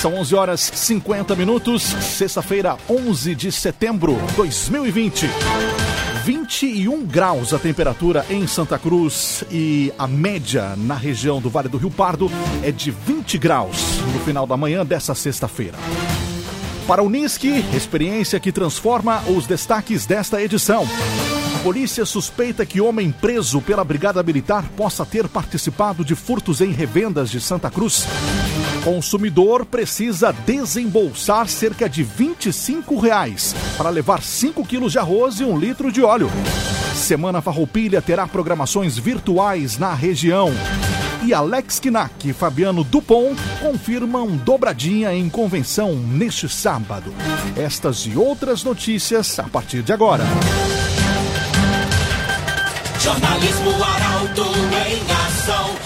São 11 horas 50 minutos, sexta-feira, 11 de setembro de 2020. 21 graus a temperatura em Santa Cruz e a média na região do Vale do Rio Pardo é de 20 graus no final da manhã dessa sexta-feira. Para o Unisque, experiência que transforma os destaques desta edição. A polícia suspeita que homem preso pela Brigada Militar possa ter participado de furtos em revendas de Santa Cruz. Consumidor precisa desembolsar cerca de 25 reais para levar 5 quilos de arroz e um litro de óleo. Semana Farroupilha terá programações virtuais na região. E Alex Knack e Fabiano Dupont confirmam dobradinha em convenção neste sábado. Estas e outras notícias a partir de agora. Jornalismo Arauto em ação.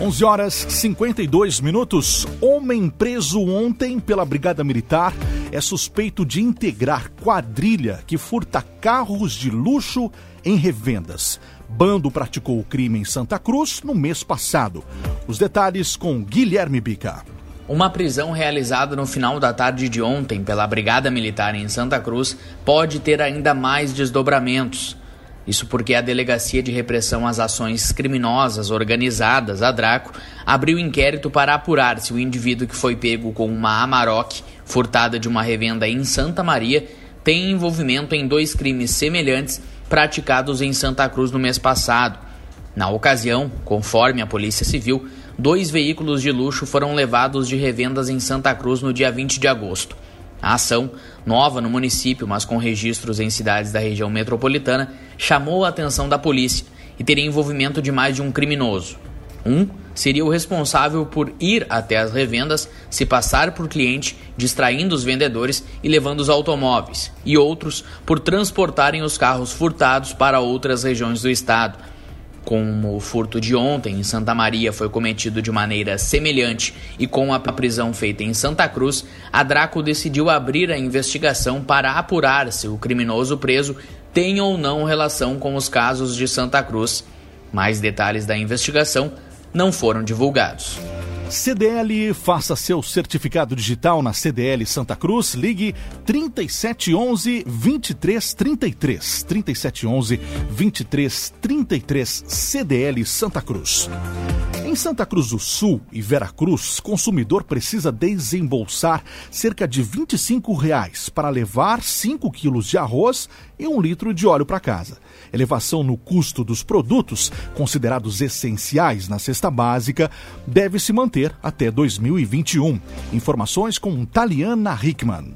11 horas 52 minutos. Homem preso ontem pela Brigada Militar é suspeito de integrar quadrilha que furta carros de luxo em revendas. Bando praticou o crime em Santa Cruz no mês passado. Os detalhes com Guilherme Bica. Uma prisão realizada no final da tarde de ontem pela Brigada Militar em Santa Cruz pode ter ainda mais desdobramentos. Isso porque a Delegacia de Repressão às Ações Criminosas Organizadas, a Draco, abriu inquérito para apurar se o indivíduo que foi pego com uma Amarok furtada de uma revenda em Santa Maria tem envolvimento em dois crimes semelhantes praticados em Santa Cruz no mês passado. Na ocasião, conforme a Polícia Civil, dois veículos de luxo foram levados de revendas em Santa Cruz no dia 20 de agosto. A ação, nova no município, mas com registros em cidades da região metropolitana, chamou a atenção da polícia e teria envolvimento de mais de um criminoso. Um seria o responsável por ir até as revendas, se passar por cliente, distraindo os vendedores e levando os automóveis, e outros por transportarem os carros furtados para outras regiões do estado. Como o furto de ontem em Santa Maria foi cometido de maneira semelhante e com a prisão feita em Santa Cruz, a Draco decidiu abrir a investigação para apurar se o criminoso preso tem ou não relação com os casos de Santa Cruz. Mais detalhes da investigação não foram divulgados. CDL, faça seu certificado digital na CDL Santa Cruz. Ligue 3711 2333. 3711 2333 CDL Santa Cruz. Em Santa Cruz do Sul e Veracruz, consumidor precisa desembolsar cerca de 25 reais para levar 5 quilos de arroz e um litro de óleo para casa. Elevação no custo dos produtos, considerados essenciais na cesta básica, deve se manter até 2021. Informações com Taliana Hickman.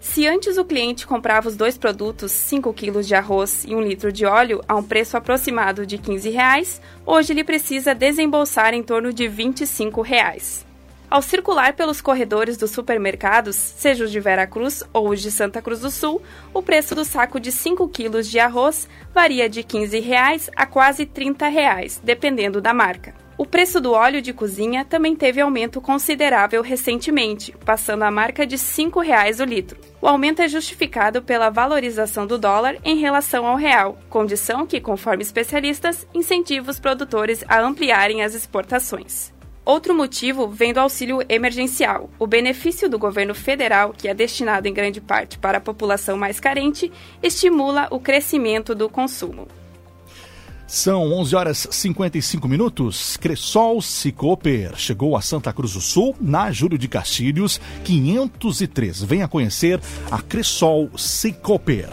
Se antes o cliente comprava os dois produtos, 5 quilos de arroz e um litro de óleo, a um preço aproximado de 15 reais, hoje ele precisa desembolsar em torno de 25 reais. Ao circular pelos corredores dos supermercados, seja os de Veracruz ou os de Santa Cruz do Sul, o preço do saco de 5 quilos de arroz varia de 15 reais a quase 30 reais, dependendo da marca. O preço do óleo de cozinha também teve aumento considerável recentemente, passando a marca de R$ 5,00 o litro. O aumento é justificado pela valorização do dólar em relação ao real, condição que, conforme especialistas, incentiva os produtores a ampliarem as exportações. Outro motivo vem do auxílio emergencial. O benefício do governo federal, que é destinado em grande parte para a população mais carente, estimula o crescimento do consumo. São 11 horas 55 minutos. Cressol Cicoper chegou a Santa Cruz do Sul, na Júlio de Castilhos, 503. Venha conhecer a Cressol Cicoper.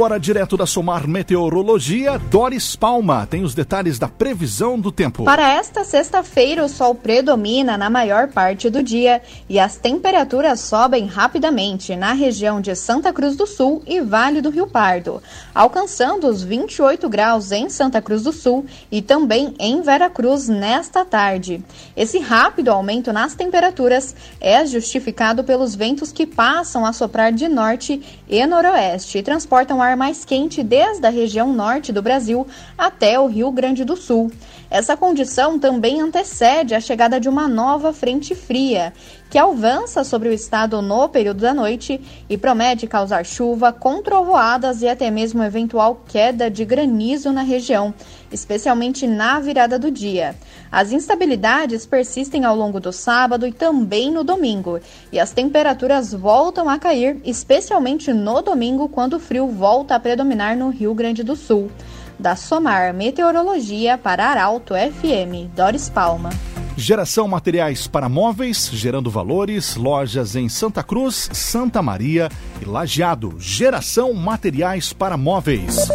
Agora, direto da Somar Meteorologia, Doris Palma tem os detalhes da previsão do tempo. Para esta sexta-feira, o sol predomina na maior parte do dia e as temperaturas sobem rapidamente na região de Santa Cruz do Sul e Vale do Rio Pardo, alcançando os 28 graus em Santa Cruz do Sul e também em Veracruz nesta tarde. Esse rápido aumento nas temperaturas é justificado pelos ventos que passam a soprar de norte e noroeste e transportam ar mais quente desde a região norte do Brasil até o Rio Grande do Sul. Essa condição também antecede a chegada de uma nova frente fria, que avança sobre o estado no período da noite e promete causar chuva com trovoadas e até mesmo eventual queda de granizo na região, especialmente na virada do dia. As instabilidades persistem ao longo do sábado e também no domingo, e as temperaturas voltam a cair, especialmente no domingo, quando o frio volta a predominar no Rio Grande do Sul da Somar Meteorologia para Arauto FM, Doris Palma. Geração Materiais para Móveis, gerando valores, lojas em Santa Cruz, Santa Maria e Lajeado. Geração Materiais para Móveis.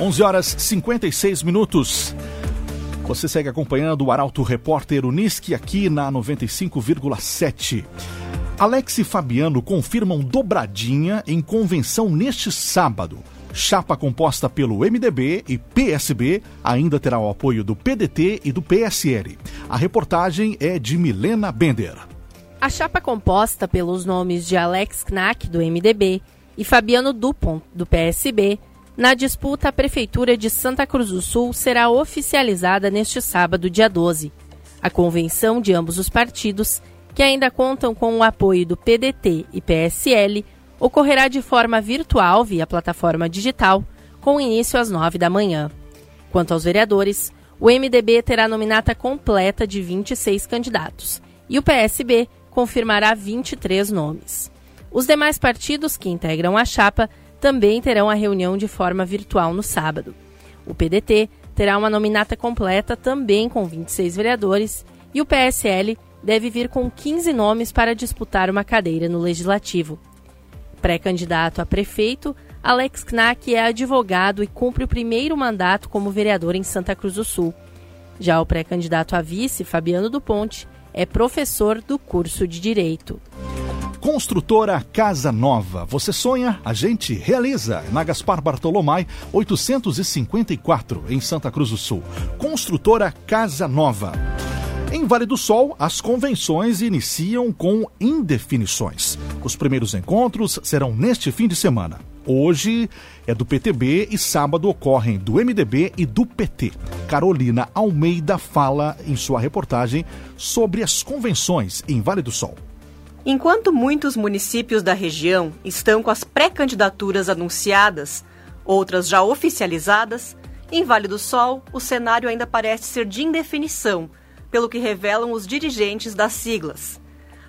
11 horas 56 minutos. Você segue acompanhando o Arauto Repórter Unisque aqui na 95,7. Alex e Fabiano confirmam dobradinha em convenção neste sábado. Chapa composta pelo MDB e PSB ainda terá o apoio do PDT e do PSL. A reportagem é de Milena Bender. A chapa composta pelos nomes de Alex Knack, do MDB, e Fabiano Dupont, do PSB, na disputa à Prefeitura de Santa Cruz do Sul será oficializada neste sábado, dia 12. A convenção de ambos os partidos que ainda contam com o apoio do PDT e PSL, ocorrerá de forma virtual via plataforma digital, com início às 9 da manhã. Quanto aos vereadores, o MDB terá nominata completa de 26 candidatos e o PSB confirmará 23 nomes. Os demais partidos que integram a chapa também terão a reunião de forma virtual no sábado. O PDT terá uma nominata completa também com 26 vereadores e o PSL deve vir com 15 nomes para disputar uma cadeira no Legislativo. Pré-candidato a prefeito, Alex Knack é advogado e cumpre o primeiro mandato como vereador em Santa Cruz do Sul. Já o pré-candidato a vice, Fabiano do Ponte, é professor do curso de Direito. Construtora Casa Nova. Você sonha, a gente realiza. Na Gaspar Bartolomai, 854, em Santa Cruz do Sul. Construtora Casa Nova. Em Vale do Sol, as convenções iniciam com indefinições. Os primeiros encontros serão neste fim de semana. Hoje é do PTB e sábado ocorrem do MDB e do PT. Carolina Almeida fala em sua reportagem sobre as convenções em Vale do Sol. Enquanto muitos municípios da região estão com as pré-candidaturas anunciadas, outras já oficializadas, em Vale do Sol o cenário ainda parece ser de indefinição pelo que revelam os dirigentes das siglas.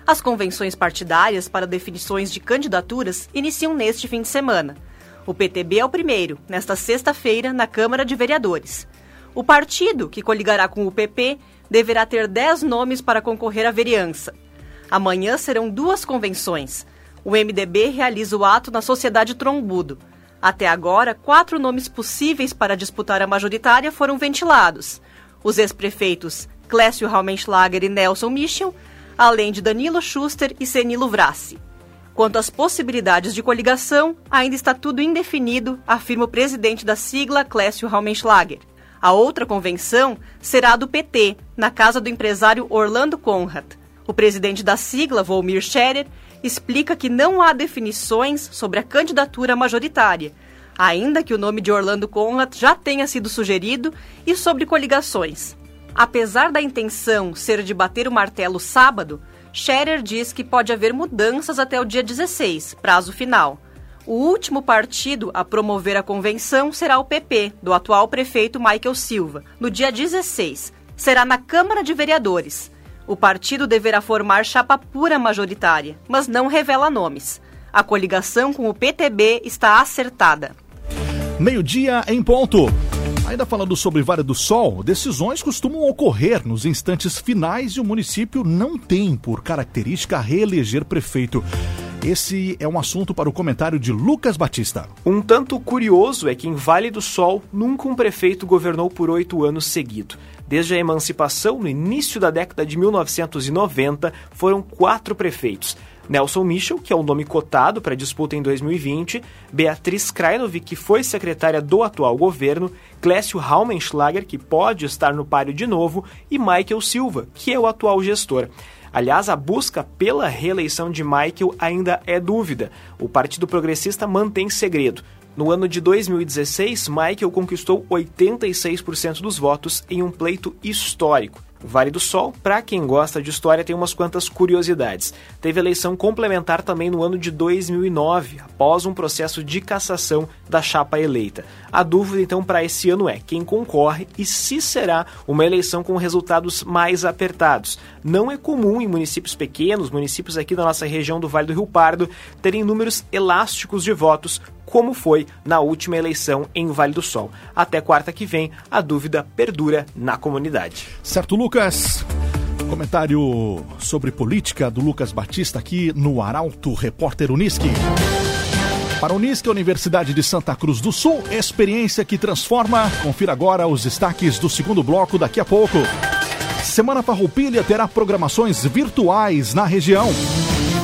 As convenções partidárias para definições de candidaturas iniciam neste fim de semana. O PTB é o primeiro, nesta sexta-feira, na Câmara de Vereadores. O partido, que coligará com o PP, deverá ter 10 nomes para concorrer à vereança. Amanhã serão duas convenções. O MDB realiza o ato na Sociedade Trombudo. Até agora, quatro nomes possíveis para disputar a majoritária foram ventilados. Os ex-prefeitos Clécio Raumenschlager e Nelson Michel, além de Danilo Schuster e Senilo Vrassi. Quanto às possibilidades de coligação, ainda está tudo indefinido, afirma o presidente da sigla, Clécio Raumenschlager. A outra convenção será a do PT, na casa do empresário Orlando Conrad. O presidente da sigla, Volmir Scherer, explica que não há definições sobre a candidatura majoritária, ainda que o nome de Orlando Conrad já tenha sido sugerido, e sobre coligações. Apesar da intenção ser de bater o martelo sábado, Scherer diz que pode haver mudanças até o dia 16, prazo final. O último partido a promover a convenção será o PP, do atual prefeito Michael Silva, no dia 16. Será na Câmara de Vereadores. O partido deverá formar chapa pura majoritária, mas não revela nomes. A coligação com o PTB está acertada. Meio-dia em ponto. Ainda falando sobre Vale do Sol, decisões costumam ocorrer nos instantes finais e o município não tem por característica reeleger prefeito. Esse é um assunto para o comentário de Lucas Batista. Um tanto curioso é que em Vale do Sol nunca um prefeito governou por oito anos seguidos. Desde a emancipação, no início da década de 1990, foram quatro prefeitos. Nelson Michel, que é o nome cotado para disputa em 2020, Beatriz Krainov, que foi secretária do atual governo, Clécio Raumenschlager, que pode estar no páreo de novo, e Michael Silva, que é o atual gestor. Aliás, a busca pela reeleição de Michael ainda é dúvida. O Partido Progressista mantém segredo. No ano de 2016, Michael conquistou 86% dos votos em um pleito histórico. Vale do Sol, para quem gosta de história, tem umas quantas curiosidades. Teve eleição complementar também no ano de 2009, após um processo de cassação da chapa eleita. A dúvida então para esse ano é quem concorre e se será uma eleição com resultados mais apertados. Não é comum em municípios pequenos, municípios aqui da nossa região do Vale do Rio Pardo, terem números elásticos de votos como foi na última eleição em Vale do Sol. Até quarta que vem, a dúvida perdura na comunidade. Certo, Lucas? Comentário sobre política do Lucas Batista aqui no Arauto Repórter Uniski. Para a Unisque, Universidade de Santa Cruz do Sul, experiência que transforma. Confira agora os destaques do segundo bloco daqui a pouco. Semana Farroupilha terá programações virtuais na região.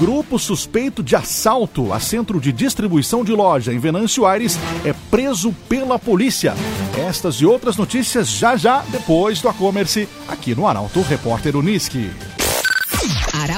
Grupo suspeito de assalto a centro de distribuição de loja em Venâncio Aires é preso pela polícia. Estas e outras notícias já já depois do Acommerce aqui no Arauto Repórter Uniski.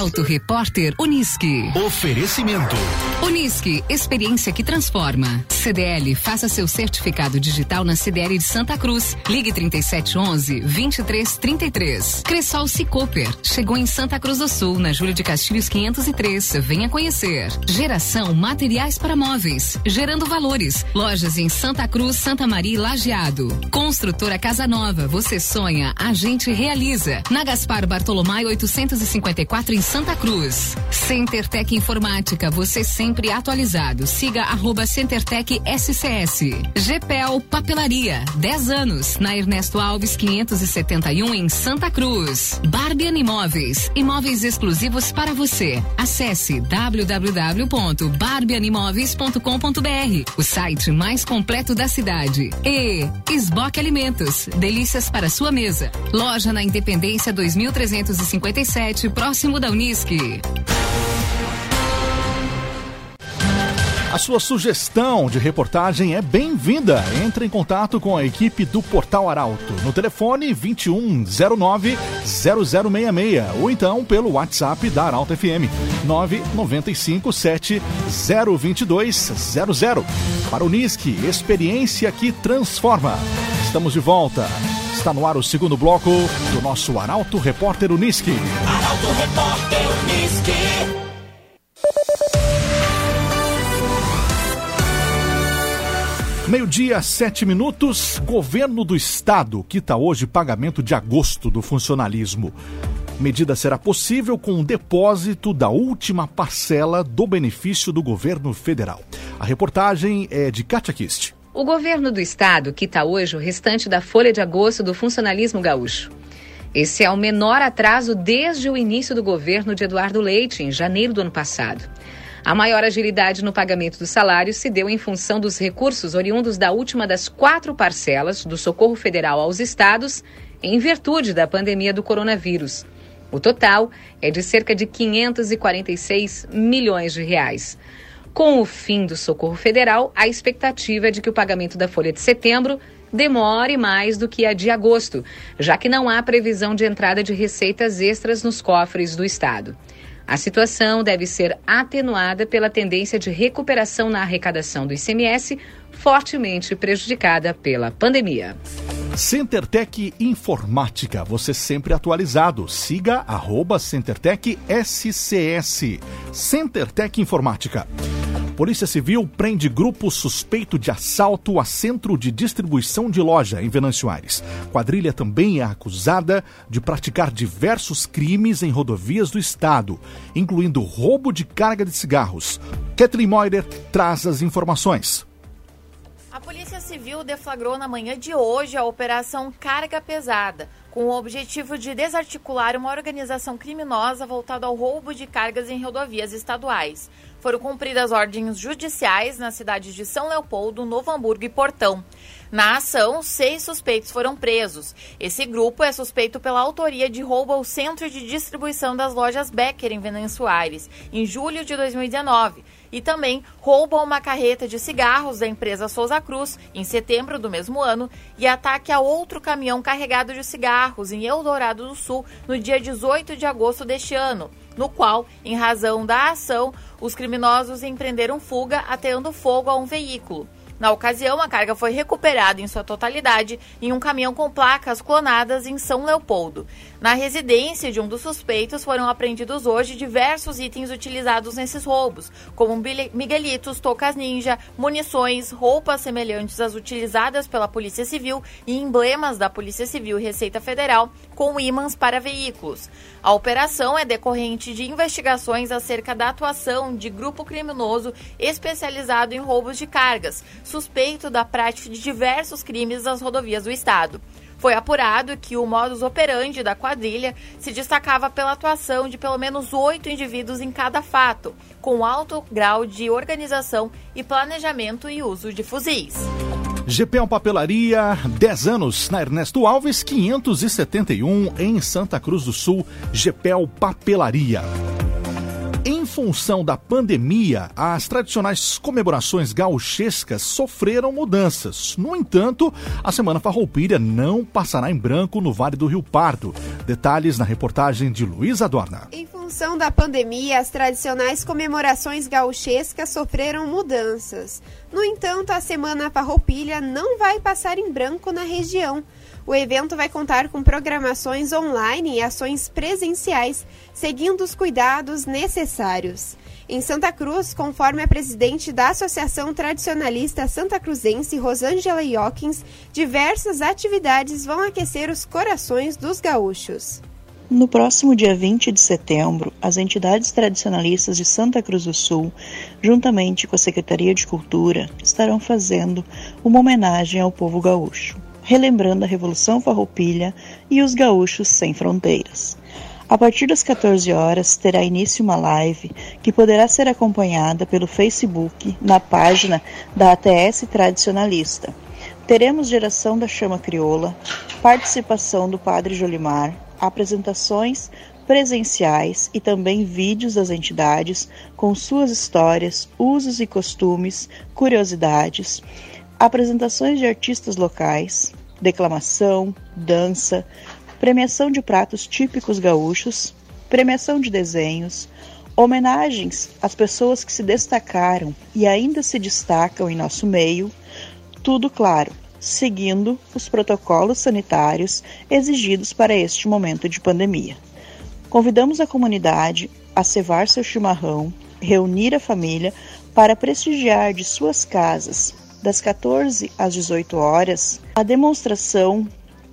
Arauto Repórter Uniski. Oferecimento. Unisque, experiência que transforma. CDL, faça seu certificado digital na CDL de Santa Cruz. Ligue 3711 2333. Cressol Cicoper, chegou em Santa Cruz do Sul, na Júlio de Castilhos 503. Venha conhecer. Geração Materiais para Móveis, gerando valores. Lojas em Santa Cruz, Santa Maria e Lajeado. Construtora Casa Nova, você sonha, a gente realiza. Na Gaspar Bartolomai 854 em Santa Cruz. Center Tech Informática, você sempre atualizado. Siga arroba CenterTech SCS. GPEL Papelaria, 10 anos, na Ernesto Alves 571 em Santa Cruz. Barbian Imóveis, imóveis exclusivos para você. Acesse www.barbianimoveis.com.br, o site mais completo da cidade. E Esboque Alimentos, delícias para sua mesa. Loja na Independência 2357, próximo da A sua sugestão de reportagem é bem-vinda. Entre em contato com a equipe do Portal Arauto no telefone 2109 0066 ou então pelo WhatsApp da Arauto FM 9957 02200. Para o NISC, experiência que transforma. Estamos de volta. Está no ar o segundo bloco do nosso Arauto Repórter Unisque. Arauto Repórter Unisque. Meio-dia, sete minutos. Governo do Estado quita hoje pagamento de agosto do funcionalismo. Medida será possível com o depósito da última parcela do benefício do governo federal. A reportagem é de Katia Kist. O governo do estado quita hoje o restante da folha de agosto do funcionalismo gaúcho. Esse é o menor atraso desde o início do governo de Eduardo Leite, em janeiro do ano passado. A maior agilidade no pagamento dos salários se deu em função dos recursos oriundos da última das quatro parcelas do socorro federal aos estados, em virtude da pandemia do coronavírus. O total é de cerca de 546 milhões de reais. Com o fim do socorro federal, a expectativa é de que o pagamento da folha de setembro demore mais do que a de agosto, já que não há previsão de entrada de receitas extras nos cofres do Estado. A situação deve ser atenuada pela tendência de recuperação na arrecadação do ICMS, fortemente prejudicada pela pandemia. CenterTech Informática, você sempre atualizado. Siga arroba CenterTech SCS. CenterTech Informática. Polícia Civil prende grupo suspeito de assalto a centro de distribuição de loja em Venâncio Aires. Quadrilha também é acusada de praticar diversos crimes em rodovias do estado, incluindo roubo de carga de cigarros. Kathleen Moider traz as informações. A Polícia Civil deflagrou na manhã de hoje a Operação Carga Pesada, com o objetivo de desarticular uma organização criminosa voltada ao roubo de cargas em rodovias estaduais. Foram cumpridas ordens judiciais nas cidades de São Leopoldo, Novo Hamburgo e Portão. Na ação, seis suspeitos foram presos. Esse grupo é suspeito pela autoria de roubo ao centro de distribuição das lojas Becker em Aires, em julho de 2019 e também roubo a uma carreta de cigarros da empresa Souza Cruz em setembro do mesmo ano e ataque a outro caminhão carregado de cigarros em Eldorado do Sul no dia 18 de agosto deste ano, no qual, em razão da ação, os criminosos empreenderam fuga ateando fogo a um veículo. Na ocasião, a carga foi recuperada em sua totalidade em um caminhão com placas clonadas em São Leopoldo. Na residência de um dos suspeitos foram apreendidos hoje diversos itens utilizados nesses roubos, como miguelitos, tocas ninja, munições, roupas semelhantes às utilizadas pela Polícia Civil e emblemas da Polícia Civil e Receita Federal com ímãs para veículos. A operação é decorrente de investigações acerca da atuação de grupo criminoso especializado em roubos de cargas, suspeito da prática de diversos crimes nas rodovias do estado. Foi apurado que o modus operandi da quadrilha se destacava pela atuação de pelo menos oito indivíduos em cada fato, com alto grau de organização e planejamento e uso de fuzis. GPL Papelaria, 10 anos, na Ernesto Alves, 571, em Santa Cruz do Sul, GPL Papelaria. Função da pandemia, as tradicionais comemorações gauchescas sofreram mudanças. No entanto, a Semana Farroupilha não passará em branco no Vale do Rio Pardo. Detalhes na reportagem de Luiz Adorna. Em função da pandemia, as tradicionais comemorações gauchescas sofreram mudanças. No entanto, a Semana Farroupilha não vai passar em branco na região. O evento vai contar com programações online e ações presenciais, seguindo os cuidados necessários. Em Santa Cruz, conforme a presidente da Associação Tradicionalista Santa Cruzense, Rosângela Iokins, diversas atividades vão aquecer os corações dos gaúchos. No próximo dia 20 de setembro, as entidades tradicionalistas de Santa Cruz do Sul, juntamente com a Secretaria de Cultura, estarão fazendo uma homenagem ao povo gaúcho relembrando a Revolução Farroupilha e os gaúchos sem fronteiras. A partir das 14 horas terá início uma live que poderá ser acompanhada pelo Facebook na página da ATS Tradicionalista. Teremos geração da chama crioula, participação do Padre Jolimar, apresentações presenciais e também vídeos das entidades com suas histórias, usos e costumes, curiosidades, apresentações de artistas locais, declamação, dança, premiação de pratos típicos gaúchos, premiação de desenhos, homenagens às pessoas que se destacaram e ainda se destacam em nosso meio, tudo claro, seguindo os protocolos sanitários exigidos para este momento de pandemia. Convidamos a comunidade a cevar seu chimarrão, reunir a família para prestigiar de suas casas das 14 às 18 horas, a demonstração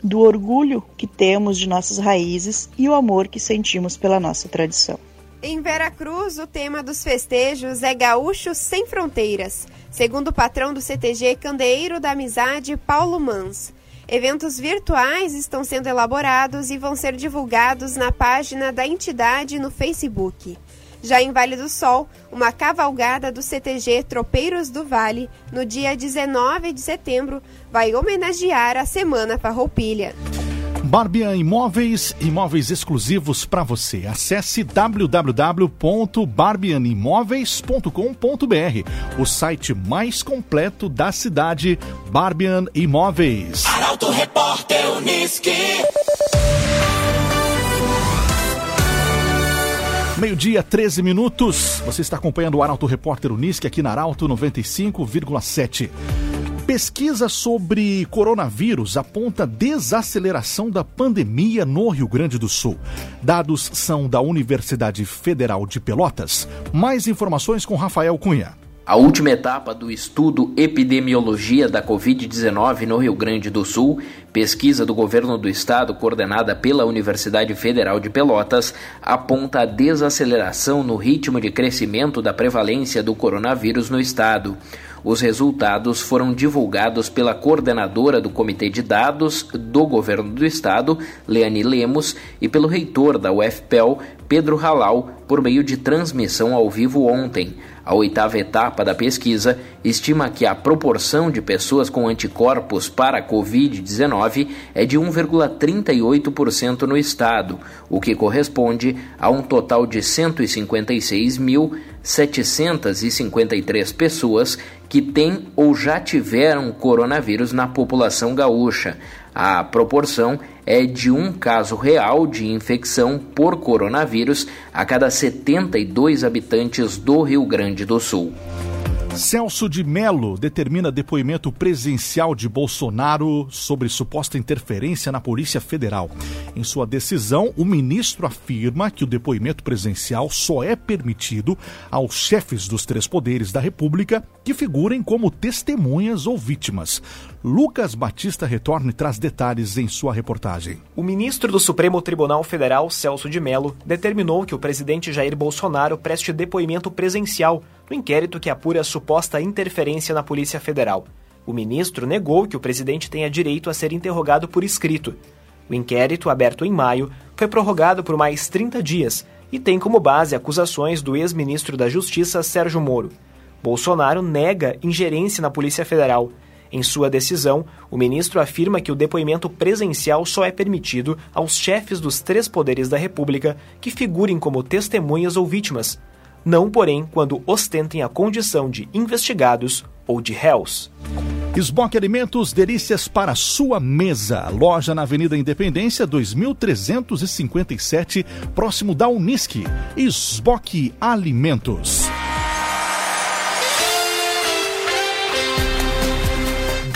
do orgulho que temos de nossas raízes e o amor que sentimos pela nossa tradição. Em Veracruz, o tema dos festejos é Gaúcho Sem Fronteiras, segundo o patrão do CTG Candeeiro da Amizade, Paulo Mans. Eventos virtuais estão sendo elaborados e vão ser divulgados na página da entidade no Facebook. Já em Vale do Sol, uma cavalgada do CTG Tropeiros do Vale, no dia 19 de setembro, vai homenagear a Semana Farroupilha. Barbian Imóveis, imóveis exclusivos para você. Acesse www.barbianimoveis.com.br, o site mais completo da cidade, Barbian Imóveis. Arauto Repórter Uniski. Meio-dia, 13 minutos. Você está acompanhando o Arauto Repórter Unisque aqui na Arauto 95,7. Pesquisa sobre coronavírus aponta desaceleração da pandemia no Rio Grande do Sul. Dados são da Universidade Federal de Pelotas. Mais informações com Rafael Cunha. A última etapa do estudo Epidemiologia da Covid-19 no Rio Grande do Sul, pesquisa do governo do estado coordenada pela Universidade Federal de Pelotas, aponta a desaceleração no ritmo de crescimento da prevalência do coronavírus no estado. Os resultados foram divulgados pela coordenadora do Comitê de Dados do Governo do Estado, Leani Lemos, e pelo reitor da UFPEL, Pedro Halal, por meio de transmissão ao vivo ontem. A oitava etapa da pesquisa estima que a proporção de pessoas com anticorpos para a Covid-19 é de 1,38% no estado, o que corresponde a um total de 156.753 pessoas que têm ou já tiveram coronavírus na população gaúcha. A proporção é de um caso real de infecção por coronavírus a cada 72 habitantes do Rio Grande do Sul. Celso de Mello determina depoimento presencial de Bolsonaro sobre suposta interferência na Polícia Federal. Em sua decisão, o ministro afirma que o depoimento presencial só é permitido aos chefes dos três poderes da República que figurem como testemunhas ou vítimas. Lucas Batista retorna e traz detalhes em sua reportagem. O ministro do Supremo Tribunal Federal, Celso de Mello, determinou que o presidente Jair Bolsonaro preste depoimento presencial no inquérito que apura suposta interferência na Polícia Federal. O ministro negou que o presidente tenha direito a ser interrogado por escrito. O inquérito, aberto em maio, foi prorrogado por mais 30 dias e tem como base acusações do ex-ministro da Justiça Sérgio Moro. Bolsonaro nega ingerência na Polícia Federal. Em sua decisão, o ministro afirma que o depoimento presencial só é permitido aos chefes dos três poderes da República que figurem como testemunhas ou vítimas, não, porém, quando ostentem a condição de investigados ou de réus. Esboque Alimentos, delícias para sua mesa. Loja na Avenida Independência, 2357, próximo da Unisque. Esboque Alimentos.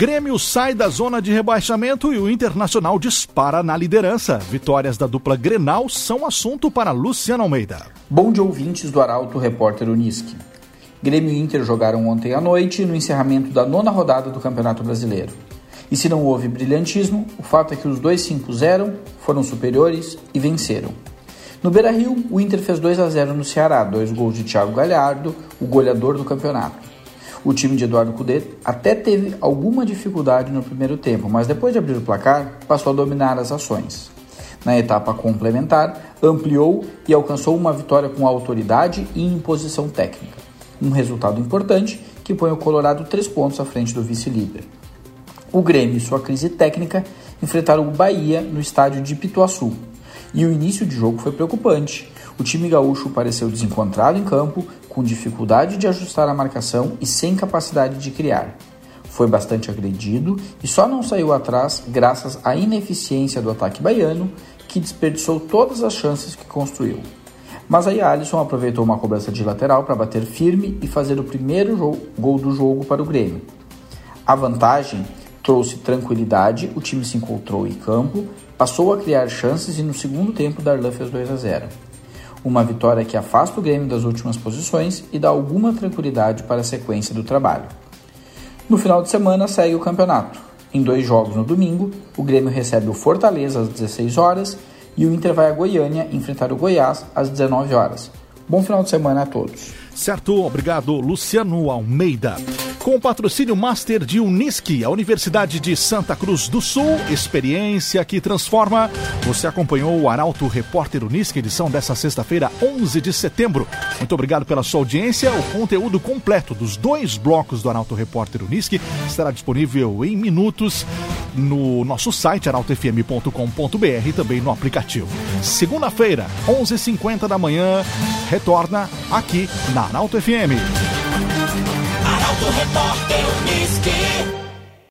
Grêmio sai da zona de rebaixamento e o Internacional dispara na liderança. Vitórias da dupla Grenal são assunto para Luciano Almeida. Bom dia, ouvintes do Arauto Repórter Uniski. Grêmio e Inter jogaram ontem à noite no encerramento da nona rodada do Campeonato Brasileiro. E se não houve brilhantismo, o fato é que os dois se impuseram, foram superiores e venceram. No Beira-Rio, o Inter fez 2 a 0 no Ceará, dois gols de Thiago Galhardo, o goleador do campeonato. O time de Eduardo Cudê até teve alguma dificuldade no primeiro tempo, mas depois de abrir o placar, passou a dominar as ações. Na etapa complementar, ampliou e alcançou uma vitória com autoridade e imposição técnica. Um resultado importante que põe o Colorado três pontos à frente do vice-líder. O Grêmio e sua crise técnica enfrentaram o Bahia no estádio de Pituaçu. E o início de jogo foi preocupante. O time gaúcho pareceu desencontrado em campo, com dificuldade de ajustar a marcação e sem capacidade de criar. Foi bastante agredido e só não saiu atrás graças à ineficiência do ataque baiano, que desperdiçou todas as chances que construiu. Mas aí Alisson aproveitou uma cobrança de lateral para bater firme e fazer o primeiro gol do jogo para o Grêmio. A vantagem trouxe tranquilidade, o time se encontrou em campo, passou a criar chances e no segundo tempo Darlan fez 2 a 0. Uma vitória que afasta o Grêmio das últimas posições e dá alguma tranquilidade para a sequência do trabalho. No final de semana segue o campeonato. Em dois jogos no domingo, o Grêmio recebe o Fortaleza às 16 horas e o Inter vai a Goiânia enfrentar o Goiás às 19 horas. Bom final de semana a todos. Certo, obrigado, Luciano Almeida. Com o patrocínio Master de Unisque, a Universidade de Santa Cruz do Sul, experiência que transforma. Você acompanhou o Arauto Repórter Unisque, edição dessa sexta-feira, 11 de setembro. Muito obrigado pela sua audiência. O conteúdo completo dos dois blocos do Arauto Repórter Unisque estará disponível em minutos no nosso site arautofm.com.br e também no aplicativo. Segunda-feira, 11h50 da manhã, retorna aqui na Arauto FM. Repórter Unisque.